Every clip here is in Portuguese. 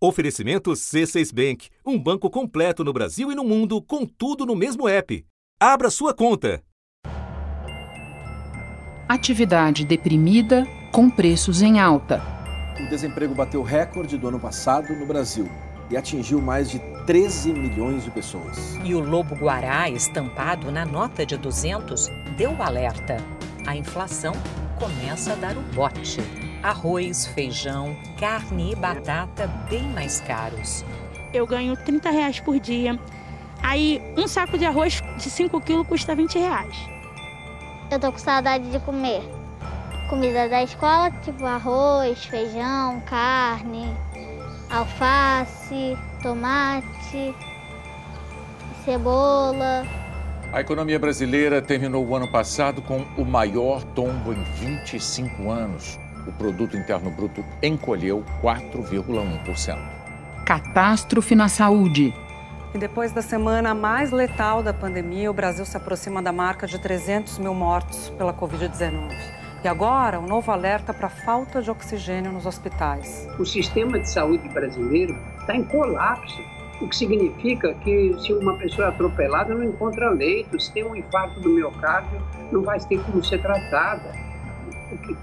Oferecimento C6 Bank, um banco completo no Brasil e no mundo, com tudo no mesmo app. Abra sua conta. Atividade deprimida com preços em alta. O desemprego bateu recorde do ano passado no Brasil e atingiu mais de 13 milhões de pessoas. E o lobo guará, estampado na nota de 200, deu alerta. A inflação começa a dar o bote. Arroz, feijão, carne e batata bem mais caros. Eu ganho 30 reais por dia. Aí um saco de arroz de 5 quilos custa 20 reais. Eu tô com saudade de comer comida da escola, tipo arroz, feijão, carne, alface, tomate, cebola. A economia brasileira terminou o ano passado com o maior tombo em 25 anos. O produto interno bruto encolheu 4,1%. Catástrofe na saúde. E depois da semana mais letal da pandemia, o Brasil se aproxima da marca de 300 mil mortos pela Covid-19. E agora, um novo alerta para a falta de oxigênio nos hospitais. O sistema de saúde brasileiro está em colapso o que significa que se uma pessoa é atropelada não encontra leito, se tem um infarto do miocárdio não vai ter como ser tratada.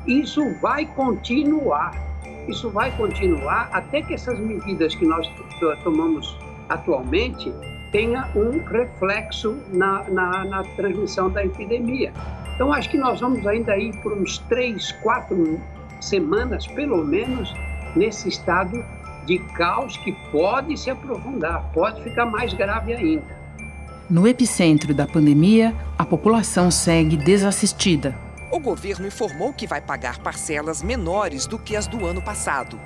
Isso vai continuar, isso vai continuar até que essas medidas que nós tomamos atualmente tenha um reflexo na, na, na transmissão da epidemia. Então acho que nós vamos ainda ir por uns três, quatro semanas, pelo menos, nesse estado de caos que pode se aprofundar, pode ficar mais grave ainda. No epicentro da pandemia, a população segue desassistida. O governo informou que vai pagar parcelas menores do que as do ano passado.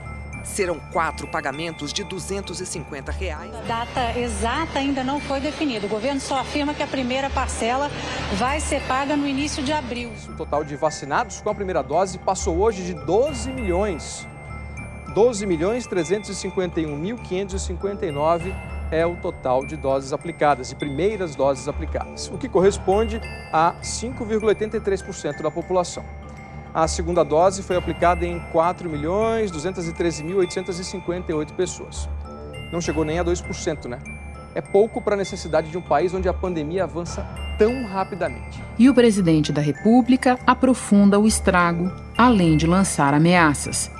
Serão quatro pagamentos de 250 reais. A data exata ainda não foi definida. O governo só afirma que a primeira parcela vai ser paga no início de abril. O total de vacinados com a primeira dose passou hoje de 12 milhões. 12 milhões 351.559 é o total de doses aplicadas, de primeiras doses aplicadas, o que corresponde a 5,83% da população. A segunda dose foi aplicada em 4 milhões 213.858 pessoas. Não chegou nem a 2%, né? É pouco para a necessidade de um país onde a pandemia avança tão rapidamente. E o presidente da República aprofunda o estrago, além de lançar ameaças.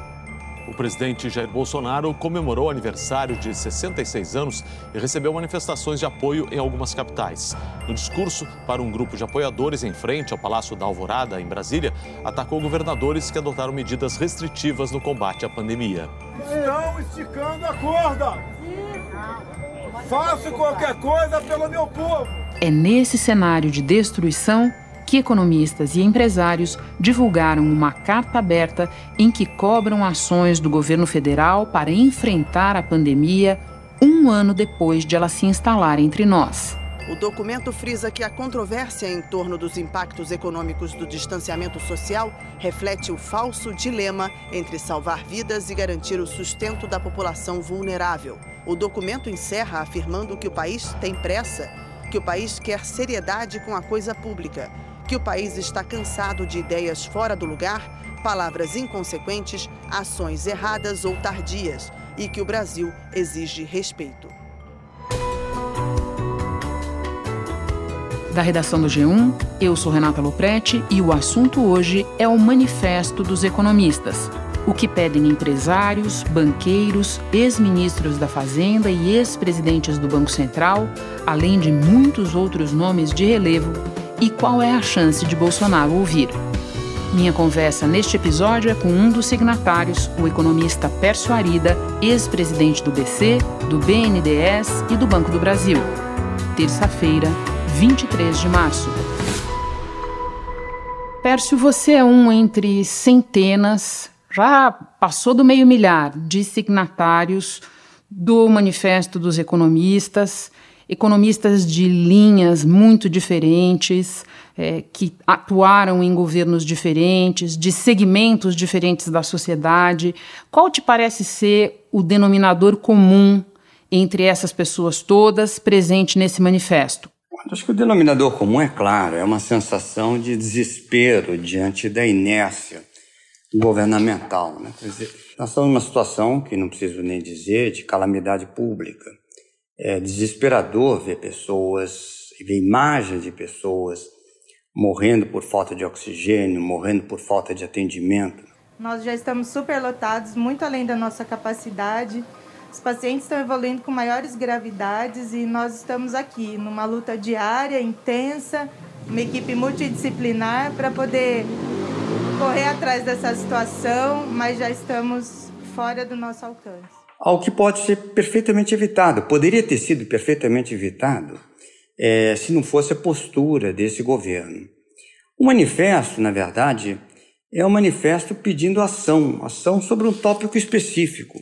O presidente Jair Bolsonaro comemorou o aniversário de 66 anos e recebeu manifestações de apoio em algumas capitais. No discurso para um grupo de apoiadores em frente ao Palácio da Alvorada, em Brasília, atacou governadores que adotaram medidas restritivas no combate à pandemia. Estão esticando a corda! Faço qualquer coisa pelo meu povo! É nesse cenário de destruição que economistas e empresários divulgaram uma carta aberta em que cobram ações do governo federal para enfrentar a pandemia um ano depois de ela se instalar entre nós. O documento frisa que a controvérsia em torno dos impactos econômicos do distanciamento social reflete o falso dilema entre salvar vidas e garantir o sustento da população vulnerável. O documento encerra afirmando que o país tem pressa, que o país quer seriedade com a coisa pública que o país está cansado de ideias fora do lugar, palavras inconsequentes, ações erradas ou tardias e que o Brasil exige respeito. Da redação do G1, eu sou Renata Loprete e o assunto hoje é o Manifesto dos Economistas. O que pedem empresários, banqueiros, ex-ministros da Fazenda e ex-presidentes do Banco Central, além de muitos outros nomes de relevo e qual é a chance de Bolsonaro ouvir. Minha conversa neste episódio é com um dos signatários, o economista Pércio Arida, ex-presidente do BC, do BNDES e do Banco do Brasil. Terça-feira, 23 de março. Pércio, você é um entre centenas, já passou do meio milhar de signatários do Manifesto dos Economistas economistas de linhas muito diferentes, é, que atuaram em governos diferentes, de segmentos diferentes da sociedade. Qual te parece ser o denominador comum entre essas pessoas todas presente nesse manifesto? Acho que o denominador comum é claro, é uma sensação de desespero diante da inércia governamental. Né? Quer dizer, Nós estamos numa situação que não preciso nem dizer de calamidade pública. É desesperador ver pessoas, ver imagens de pessoas morrendo por falta de oxigênio, morrendo por falta de atendimento. Nós já estamos superlotados, muito além da nossa capacidade. Os pacientes estão evoluindo com maiores gravidades e nós estamos aqui numa luta diária, intensa, uma equipe multidisciplinar para poder correr atrás dessa situação, mas já estamos fora do nosso alcance. Algo que pode ser perfeitamente evitado, poderia ter sido perfeitamente evitado é, se não fosse a postura desse governo. O manifesto, na verdade, é um manifesto pedindo ação, ação sobre um tópico específico,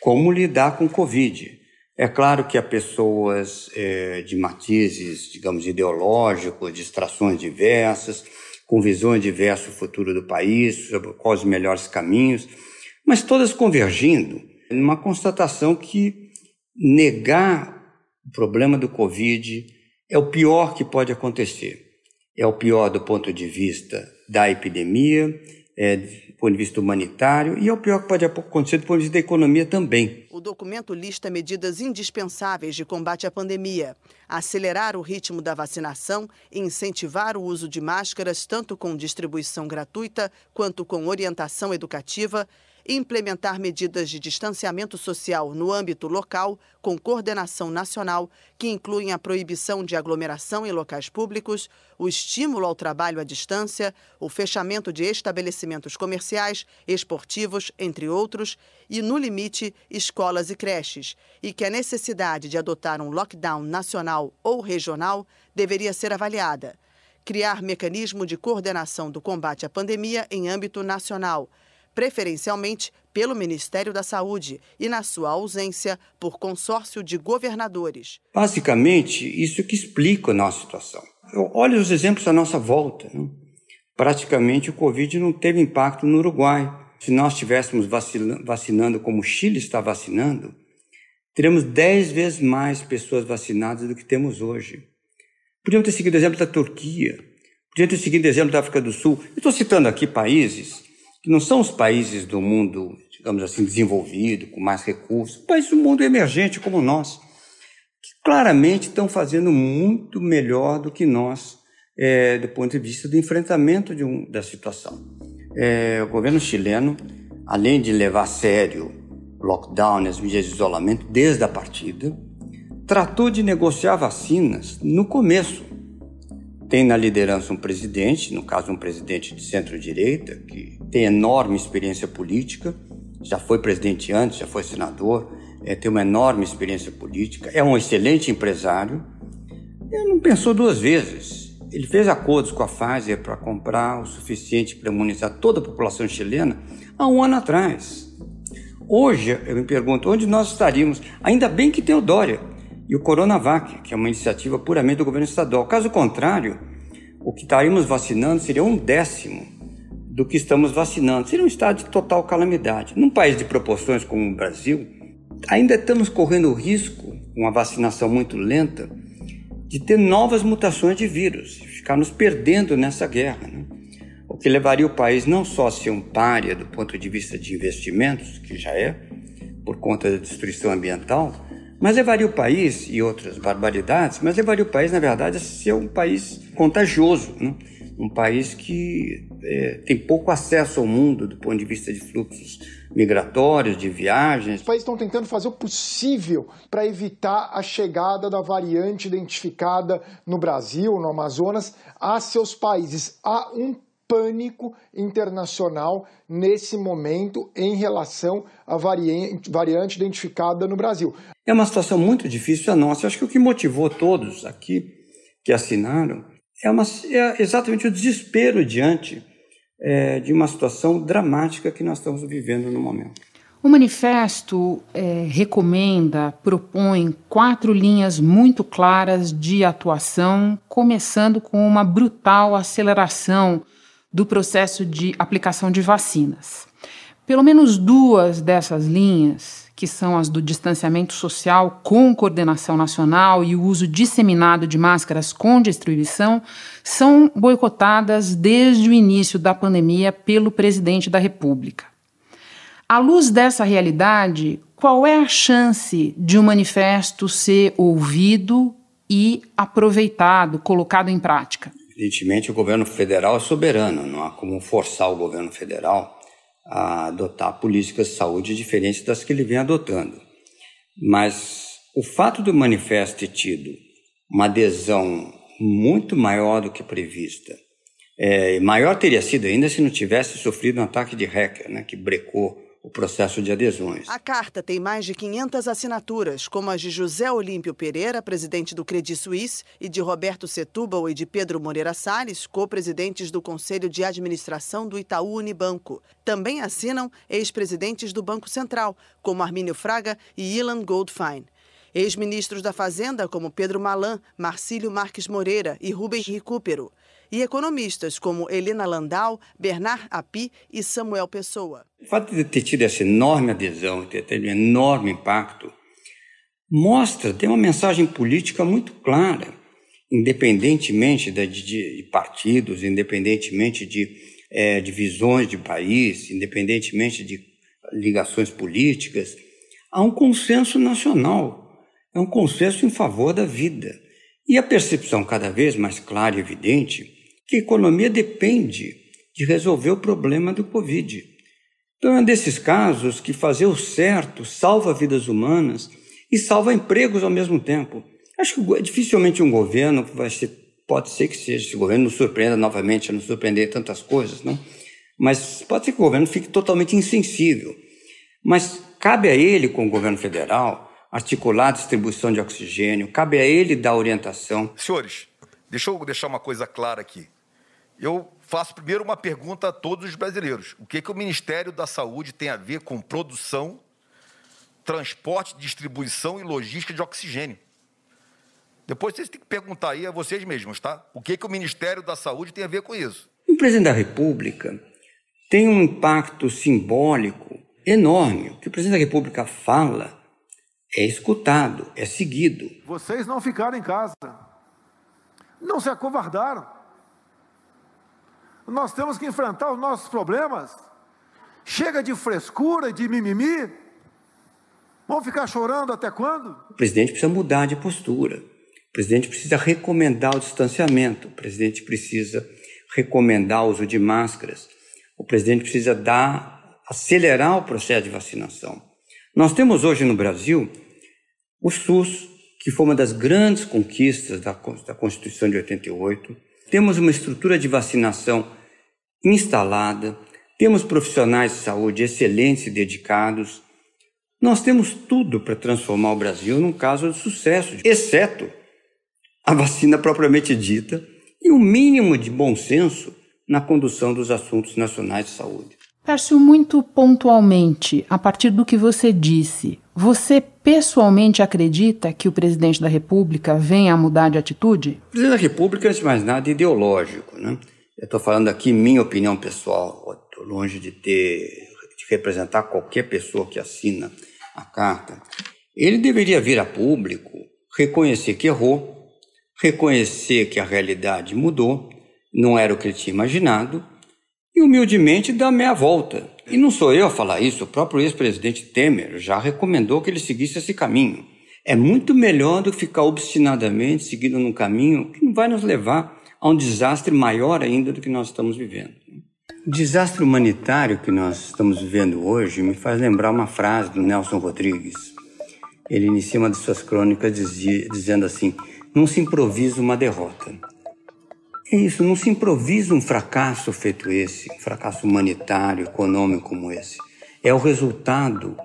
como lidar com o Covid. É claro que há pessoas é, de matizes, digamos, ideológicos, de extrações diversas, com visões diversas do futuro do país, sobre quais os melhores caminhos, mas todas convergindo numa constatação que negar o problema do Covid é o pior que pode acontecer. É o pior do ponto de vista da epidemia, é, do ponto de vista humanitário, e é o pior que pode acontecer do ponto de vista da economia também. O documento lista medidas indispensáveis de combate à pandemia, acelerar o ritmo da vacinação incentivar o uso de máscaras, tanto com distribuição gratuita quanto com orientação educativa implementar medidas de distanciamento social no âmbito local, com coordenação nacional, que incluem a proibição de aglomeração em locais públicos, o estímulo ao trabalho à distância, o fechamento de estabelecimentos comerciais, esportivos, entre outros, e, no limite, escolas e creches, e que a necessidade de adotar um lockdown nacional ou regional deveria ser avaliada. Criar mecanismo de coordenação do combate à pandemia em âmbito nacional preferencialmente pelo Ministério da Saúde e, na sua ausência, por consórcio de governadores. Basicamente, isso que explica a nossa situação. Olha os exemplos à nossa volta. Né? Praticamente o Covid não teve impacto no Uruguai. Se nós estivéssemos vacinando como o Chile está vacinando, teríamos 10 vezes mais pessoas vacinadas do que temos hoje. Podíamos ter seguido o exemplo da Turquia, podíamos ter seguido o exemplo da África do Sul. estou citando aqui países que não são os países do mundo, digamos assim, desenvolvido, com mais recursos, países do mundo emergente como nós, que claramente estão fazendo muito melhor do que nós, é, do ponto de vista do enfrentamento um, da situação. É, o governo chileno, além de levar a sério lockdown as medidas de isolamento desde a partida, tratou de negociar vacinas no começo tem na liderança um presidente, no caso um presidente de centro-direita, que tem enorme experiência política, já foi presidente antes, já foi senador, é, tem uma enorme experiência política, é um excelente empresário. Ele não pensou duas vezes. Ele fez acordos com a Pfizer para comprar o suficiente para imunizar toda a população chilena há um ano atrás. Hoje, eu me pergunto onde nós estaríamos. Ainda bem que tem o Dória e o Coronavac, que é uma iniciativa puramente do governo estadual. Caso contrário, o que estaríamos vacinando seria um décimo do que estamos vacinando. Seria um estado de total calamidade. Num país de proporções como o Brasil, ainda estamos correndo o risco, com a vacinação muito lenta, de ter novas mutações de vírus, ficar nos perdendo nessa guerra. Né? O que levaria o país não só a ser um párea do ponto de vista de investimentos, que já é, por conta da destruição ambiental, mas levaria o país, e outras barbaridades, mas levaria o país, na verdade, a ser um país contagioso, né? um país que é, tem pouco acesso ao mundo do ponto de vista de fluxos migratórios, de viagens. Os países estão tentando fazer o possível para evitar a chegada da variante identificada no Brasil, no Amazonas, a seus países. Há um pânico internacional nesse momento em relação à variante, variante identificada no Brasil. É uma situação muito difícil a nossa. Eu acho que o que motivou todos aqui que assinaram é, uma, é exatamente o desespero diante é, de uma situação dramática que nós estamos vivendo no momento. O manifesto é, recomenda, propõe quatro linhas muito claras de atuação, começando com uma brutal aceleração do processo de aplicação de vacinas. Pelo menos duas dessas linhas, que são as do distanciamento social com coordenação nacional e o uso disseminado de máscaras com distribuição, são boicotadas desde o início da pandemia pelo presidente da República. À luz dessa realidade, qual é a chance de um manifesto ser ouvido e aproveitado, colocado em prática? Evidentemente, o governo federal é soberano, não há como forçar o governo federal a adotar políticas de saúde diferentes das que ele vem adotando. Mas o fato do manifesto ter tido uma adesão muito maior do que prevista, é, maior teria sido ainda se não tivesse sofrido um ataque de hacker, né, que brecou o processo de adesões. A carta tem mais de 500 assinaturas, como as de José Olímpio Pereira, presidente do Credit Suisse, e de Roberto Setúbal e de Pedro Moreira Salles, co-presidentes do Conselho de Administração do Itaú Unibanco. Também assinam ex-presidentes do Banco Central, como Armínio Fraga e Ilan Goldfein. Ex-ministros da Fazenda, como Pedro Malan, Marcílio Marques Moreira e Rubens Recupero e economistas como Helena Landau, Bernard Api e Samuel Pessoa. O fato de ter tido essa enorme adesão, ter tido um enorme impacto, mostra, tem uma mensagem política muito clara, independentemente de, de partidos, independentemente de é, divisões de país, independentemente de ligações políticas, há um consenso nacional, é um consenso em favor da vida. E a percepção cada vez mais clara e evidente que a economia depende de resolver o problema do Covid. Então, é um desses casos que fazer o certo salva vidas humanas e salva empregos ao mesmo tempo. Acho que dificilmente um governo vai ser, pode ser que seja, se o governo nos surpreenda novamente, a nos surpreender tantas coisas, não? Mas pode ser que o governo fique totalmente insensível. Mas cabe a ele, com o governo federal, articular a distribuição de oxigênio, cabe a ele dar orientação. Senhores, deixa eu deixar uma coisa clara aqui eu faço primeiro uma pergunta a todos os brasileiros: o que, que o Ministério da Saúde tem a ver com produção, transporte, distribuição e logística de oxigênio? Depois vocês têm que perguntar aí a vocês mesmos, tá? O que, que o Ministério da Saúde tem a ver com isso? O presidente da República tem um impacto simbólico enorme. O que o presidente da República fala é escutado, é seguido. Vocês não ficaram em casa, não se acovardaram. Nós temos que enfrentar os nossos problemas. Chega de frescura, de mimimi. Vamos ficar chorando até quando? O presidente precisa mudar de postura. O presidente precisa recomendar o distanciamento. O presidente precisa recomendar o uso de máscaras. O presidente precisa dar, acelerar o processo de vacinação. Nós temos hoje no Brasil o SUS, que foi uma das grandes conquistas da, da Constituição de 88 temos uma estrutura de vacinação instalada, temos profissionais de saúde excelentes e dedicados. Nós temos tudo para transformar o Brasil num caso de sucesso, exceto a vacina propriamente dita e o um mínimo de bom senso na condução dos assuntos nacionais de saúde. Pércio, muito pontualmente, a partir do que você disse, você pessoalmente acredita que o presidente da República venha a mudar de atitude? O presidente da República, antes de mais nada, é ideológico. Né? Eu estou falando aqui minha opinião pessoal, estou longe de ter, de representar qualquer pessoa que assina a carta. Ele deveria vir a público, reconhecer que errou, reconhecer que a realidade mudou, não era o que ele tinha imaginado, e humildemente dar meia volta. E não sou eu a falar isso, o próprio ex-presidente Temer já recomendou que ele seguisse esse caminho. É muito melhor do que ficar obstinadamente seguindo num caminho que não vai nos levar a um desastre maior ainda do que nós estamos vivendo. O desastre humanitário que nós estamos vivendo hoje me faz lembrar uma frase do Nelson Rodrigues. Ele inicia uma de suas crônicas dizia, dizendo assim: Não se improvisa uma derrota, é isso, não se improvisa um fracasso feito esse, um fracasso humanitário, econômico como esse. É o resultado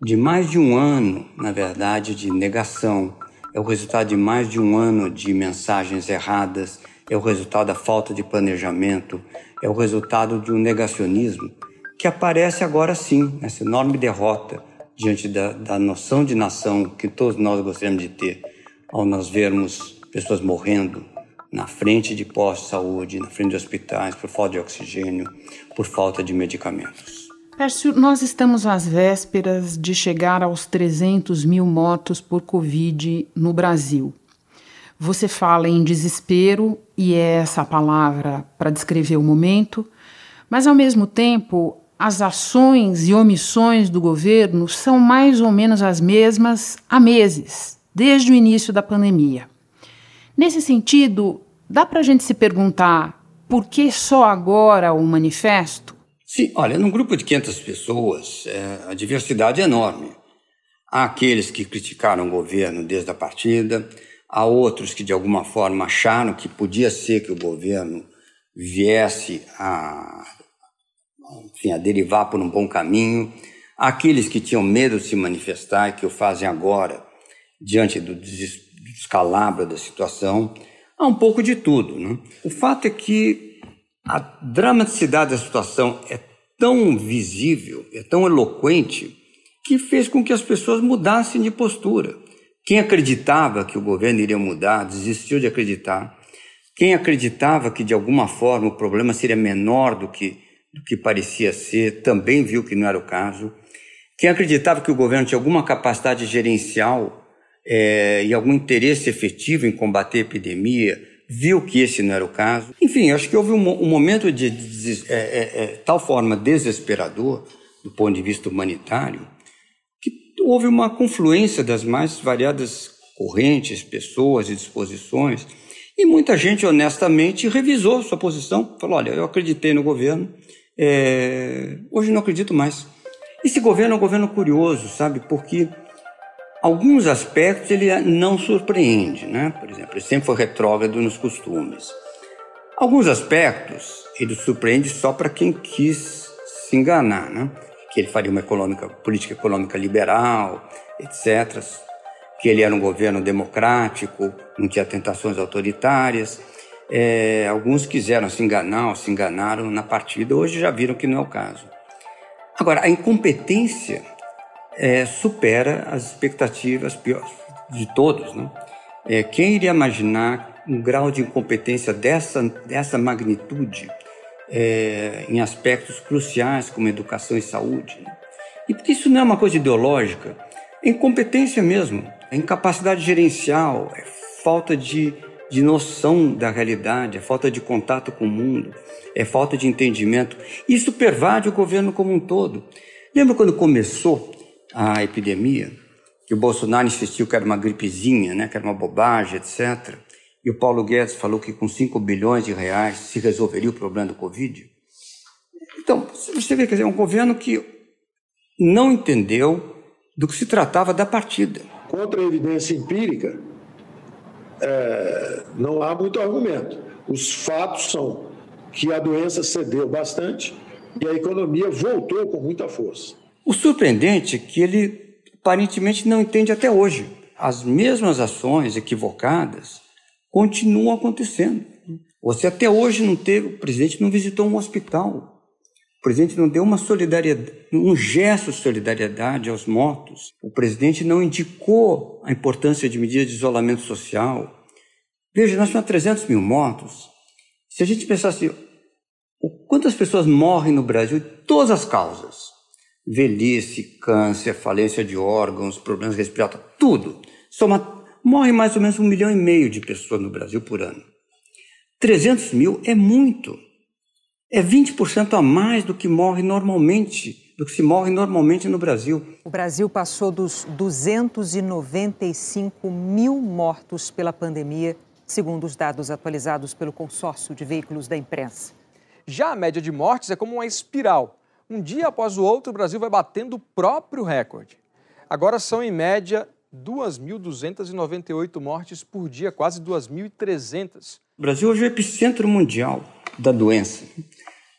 de mais de um ano, na verdade, de negação, é o resultado de mais de um ano de mensagens erradas, é o resultado da falta de planejamento, é o resultado de um negacionismo que aparece agora sim, nessa enorme derrota diante da, da noção de nação que todos nós gostaríamos de ter ao nós vermos pessoas morrendo, na frente de postos de saúde, na frente de hospitais, por falta de oxigênio, por falta de medicamentos. Pércio, nós estamos às vésperas de chegar aos 300 mil mortos por Covid no Brasil. Você fala em desespero, e é essa a palavra para descrever o momento, mas ao mesmo tempo as ações e omissões do governo são mais ou menos as mesmas há meses, desde o início da pandemia. Nesse sentido, dá para a gente se perguntar por que só agora o manifesto? Sim, olha, num grupo de 500 pessoas, é, a diversidade é enorme. Há aqueles que criticaram o governo desde a partida, há outros que de alguma forma acharam que podia ser que o governo viesse a, enfim, a derivar por um bom caminho, há aqueles que tinham medo de se manifestar e que o fazem agora diante do descalabro da situação, há um pouco de tudo. Né? O fato é que a dramaticidade da situação é tão visível, é tão eloquente, que fez com que as pessoas mudassem de postura. Quem acreditava que o governo iria mudar desistiu de acreditar. Quem acreditava que de alguma forma o problema seria menor do que, do que parecia ser também viu que não era o caso. Quem acreditava que o governo tinha alguma capacidade gerencial é, e algum interesse efetivo em combater a epidemia, viu que esse não era o caso. Enfim, acho que houve um, um momento de, de, é, é, é, tal forma desesperador, do ponto de vista humanitário, que houve uma confluência das mais variadas correntes, pessoas e disposições, e muita gente honestamente revisou sua posição, falou: olha, eu acreditei no governo, é, hoje não acredito mais. Esse governo é um governo curioso, sabe? Porque Alguns aspectos ele não surpreende, né? Por exemplo, ele sempre foi retrógrado nos costumes. Alguns aspectos ele surpreende só para quem quis se enganar, né? Que ele faria uma econômica, política econômica liberal, etc. Que ele era um governo democrático, não tinha tentações autoritárias. É, alguns quiseram se enganar se enganaram na partida, hoje já viram que não é o caso. Agora, a incompetência é, supera as expectativas de todos. Né? É, quem iria imaginar um grau de incompetência dessa, dessa magnitude é, em aspectos cruciais como educação e saúde? Né? E porque isso não é uma coisa ideológica, é incompetência mesmo, é incapacidade gerencial, é falta de, de noção da realidade, é falta de contato com o mundo, é falta de entendimento. Isso pervade o governo como um todo. Lembra quando começou a epidemia, que o Bolsonaro insistiu que era uma gripezinha, né, que era uma bobagem, etc. E o Paulo Guedes falou que com 5 bilhões de reais se resolveria o problema do Covid. Então, você vê, quer dizer, é um governo que não entendeu do que se tratava da partida. Contra a evidência empírica, é, não há muito argumento. Os fatos são que a doença cedeu bastante e a economia voltou com muita força. O surpreendente é que ele aparentemente não entende até hoje. As mesmas ações equivocadas continuam acontecendo. Você até hoje não teve, o presidente não visitou um hospital. O presidente não deu uma solidariedade, um gesto de solidariedade aos mortos. O presidente não indicou a importância de medidas de isolamento social. Veja, nós temos 300 mil mortos. Se a gente pensasse quantas pessoas morrem no Brasil, todas as causas, velhice, câncer, falência de órgãos, problemas respiratórios, tudo. Soma, morre mais ou menos um milhão e meio de pessoas no Brasil por ano. 300 mil é muito. É 20% a mais do que morre normalmente, do que se morre normalmente no Brasil. O Brasil passou dos 295 mil mortos pela pandemia, segundo os dados atualizados pelo consórcio de veículos da imprensa. Já a média de mortes é como uma espiral um dia após o outro, o Brasil vai batendo o próprio recorde. Agora são, em média, 2.298 mortes por dia, quase 2.300. O Brasil hoje é o epicentro mundial da doença.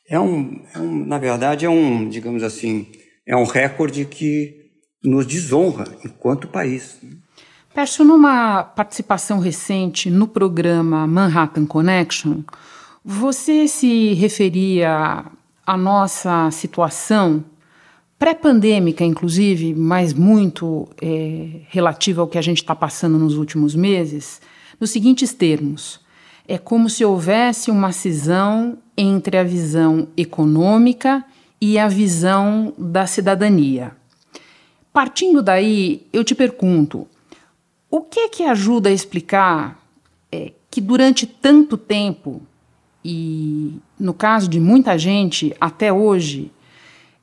É um, é um, na verdade, é um, digamos assim, é um recorde que nos desonra enquanto país. Perso, numa participação recente no programa Manhattan Connection, você se referia a nossa situação pré-pandêmica, inclusive, mas muito é, relativa ao que a gente está passando nos últimos meses, nos seguintes termos: é como se houvesse uma cisão entre a visão econômica e a visão da cidadania. Partindo daí, eu te pergunto: o que é que ajuda a explicar é, que durante tanto tempo e no caso de muita gente, até hoje,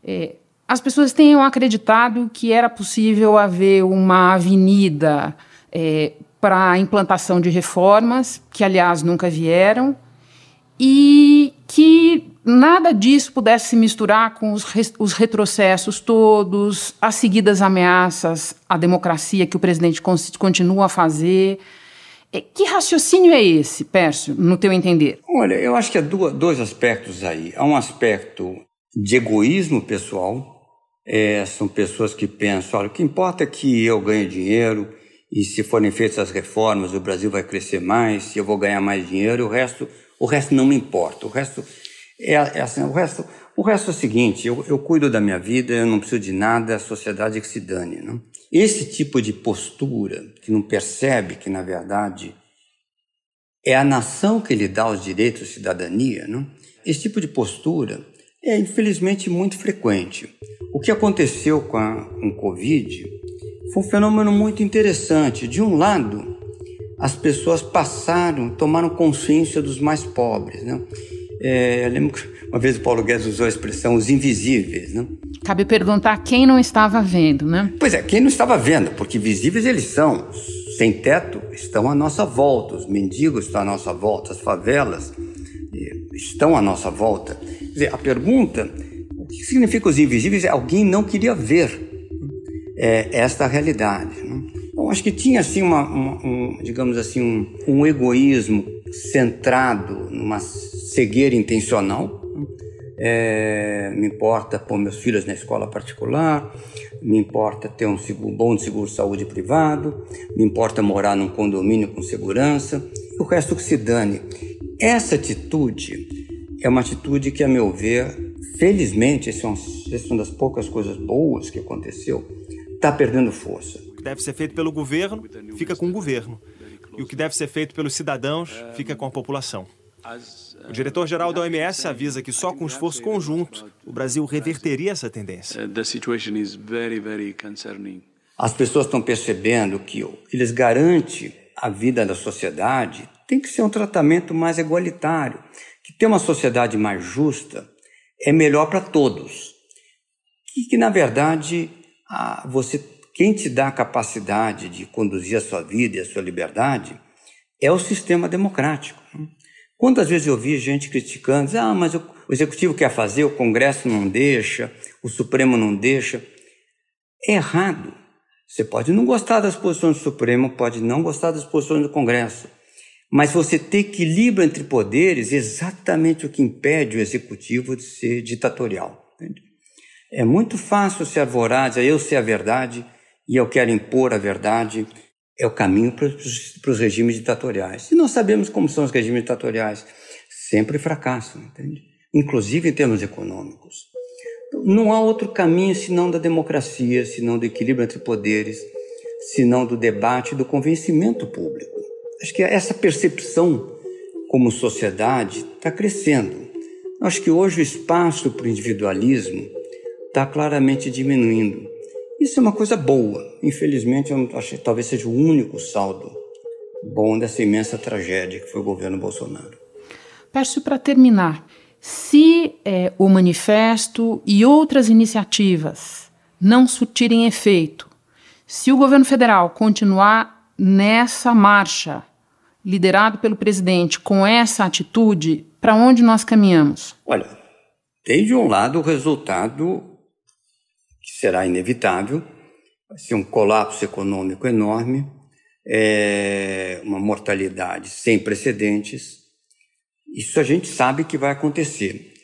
é, as pessoas tenham acreditado que era possível haver uma avenida é, para a implantação de reformas, que aliás nunca vieram, e que nada disso pudesse se misturar com os, re os retrocessos todos, as seguidas ameaças à democracia que o presidente continua a fazer. É, que raciocínio é esse, Pércio, no teu entender? Olha, eu acho que há dois aspectos aí. Há um aspecto de egoísmo pessoal. É, são pessoas que pensam, olha, o que importa é que eu ganhe dinheiro e se forem feitas as reformas, o Brasil vai crescer mais, eu vou ganhar mais dinheiro, o resto, o resto não me importa. O resto é, é assim, o resto, o resto é o seguinte, eu, eu cuido da minha vida, eu não preciso de nada, a sociedade é que se dane. Não? Esse tipo de postura, que não percebe que, na verdade, é a nação que lhe dá os direitos de cidadania, não? esse tipo de postura é, infelizmente, muito frequente. O que aconteceu com, a, com o Covid foi um fenômeno muito interessante. De um lado, as pessoas passaram, tomaram consciência dos mais pobres. Né? É, eu lembro que uma vez o Paulo Guedes usou a expressão os invisíveis. Né? Cabe perguntar quem não estava vendo, né? Pois é, quem não estava vendo, porque visíveis eles são. Sem teto estão à nossa volta, os mendigos estão à nossa volta, as favelas estão à nossa volta. Quer dizer, a pergunta, o que significa os invisíveis? É alguém não queria ver é, esta realidade. Né? Bom, acho que tinha assim uma, uma um, digamos assim, um, um egoísmo centrado numa cegueira intencional. É, me importa pôr meus filhos na escola particular, me importa ter um seguro, bom seguro saúde privado, me importa morar num condomínio com segurança, o resto que se dane. Essa atitude é uma atitude que, a meu ver, felizmente, essa é, é uma das poucas coisas boas que aconteceu, está perdendo força. O que deve ser feito pelo governo fica com o governo. E o que deve ser feito pelos cidadãos fica com a população. O diretor-geral da OMS avisa que só com esforço conjunto o Brasil reverteria essa tendência. As pessoas estão percebendo que eles garantem a vida da sociedade tem que ser um tratamento mais igualitário. Que ter uma sociedade mais justa é melhor para todos. E que, na verdade, a, você, quem te dá a capacidade de conduzir a sua vida e a sua liberdade é o sistema democrático. Né? Quantas vezes eu vi gente criticando, ah, mas o, executivo quer fazer, o Congresso não deixa, o Supremo não deixa. É errado. Você pode não gostar das posições do Supremo, pode não gostar das posições do Congresso, mas você ter equilíbrio entre poderes é exatamente o que impede o executivo de ser ditatorial. Entende? É muito fácil se arvorar, dizer eu sei a verdade e eu quero impor a verdade. É o caminho para os regimes ditatoriais. E nós sabemos como são os regimes ditatoriais. Sempre fracassam, entende? Inclusive em termos econômicos. Não há outro caminho senão da democracia, senão do equilíbrio entre poderes, senão do debate e do convencimento público. Acho que essa percepção como sociedade está crescendo. Acho que hoje o espaço para o individualismo está claramente diminuindo. Isso é uma coisa boa. Infelizmente, eu acho que talvez seja o único saldo bom dessa imensa tragédia que foi o governo Bolsonaro. Peço para terminar, se é, o manifesto e outras iniciativas não surtirem efeito, se o governo federal continuar nessa marcha, liderado pelo presidente, com essa atitude, para onde nós caminhamos? Olha, tem de um lado o resultado será inevitável, vai ser um colapso econômico enorme, é uma mortalidade sem precedentes. Isso a gente sabe que vai acontecer.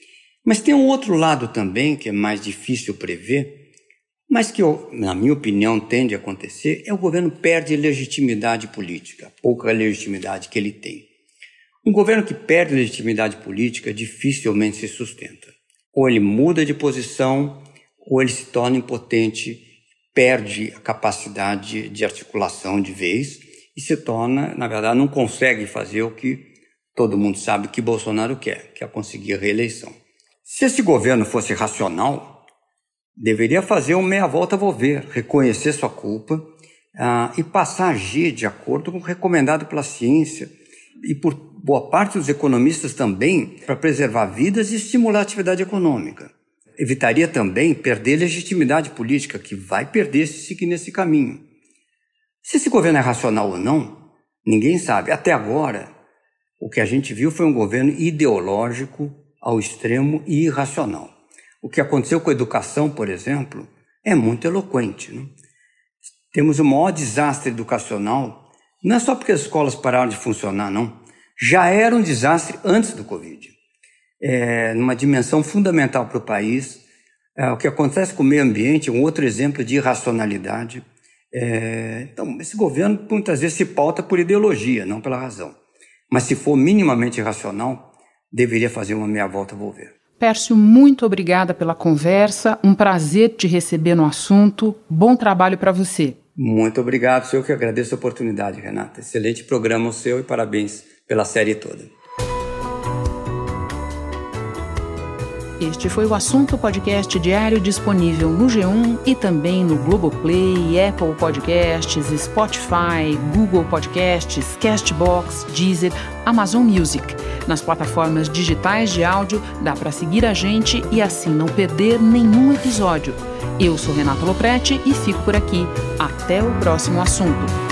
Mas tem um outro lado também que é mais difícil prever, mas que, na minha opinião, tende a acontecer é o governo perde legitimidade política, pouca legitimidade que ele tem. Um governo que perde legitimidade política dificilmente se sustenta. Ou ele muda de posição, ou ele se torna impotente, perde a capacidade de articulação de vez e se torna, na verdade, não consegue fazer o que todo mundo sabe que Bolsonaro quer, que é conseguir a reeleição. Se esse governo fosse racional, deveria fazer um meia-volta volver, reconhecer sua culpa ah, e passar a agir de acordo com o recomendado pela ciência e por boa parte dos economistas também, para preservar vidas e estimular a atividade econômica. Evitaria também perder legitimidade política, que vai perder se seguir nesse caminho. Se esse governo é racional ou não, ninguém sabe. Até agora, o que a gente viu foi um governo ideológico ao extremo e irracional. O que aconteceu com a educação, por exemplo, é muito eloquente. Né? Temos o maior desastre educacional, não é só porque as escolas pararam de funcionar, não. Já era um desastre antes do Covid. É, numa dimensão fundamental para o país. É, o que acontece com o meio ambiente é um outro exemplo de irracionalidade. É, então, esse governo muitas vezes se pauta por ideologia, não pela razão. Mas se for minimamente racional, deveria fazer uma meia-volta volver. Pércio, muito obrigada pela conversa. Um prazer te receber no assunto. Bom trabalho para você. Muito obrigado, senhor, que agradeço a oportunidade, Renata. Excelente programa o seu e parabéns pela série toda. Este foi o assunto podcast diário disponível no G1 e também no Globoplay, Apple Podcasts, Spotify, Google Podcasts, Castbox, Deezer, Amazon Music. Nas plataformas digitais de áudio dá para seguir a gente e assim não perder nenhum episódio. Eu sou Renata Loprete e fico por aqui. Até o próximo assunto.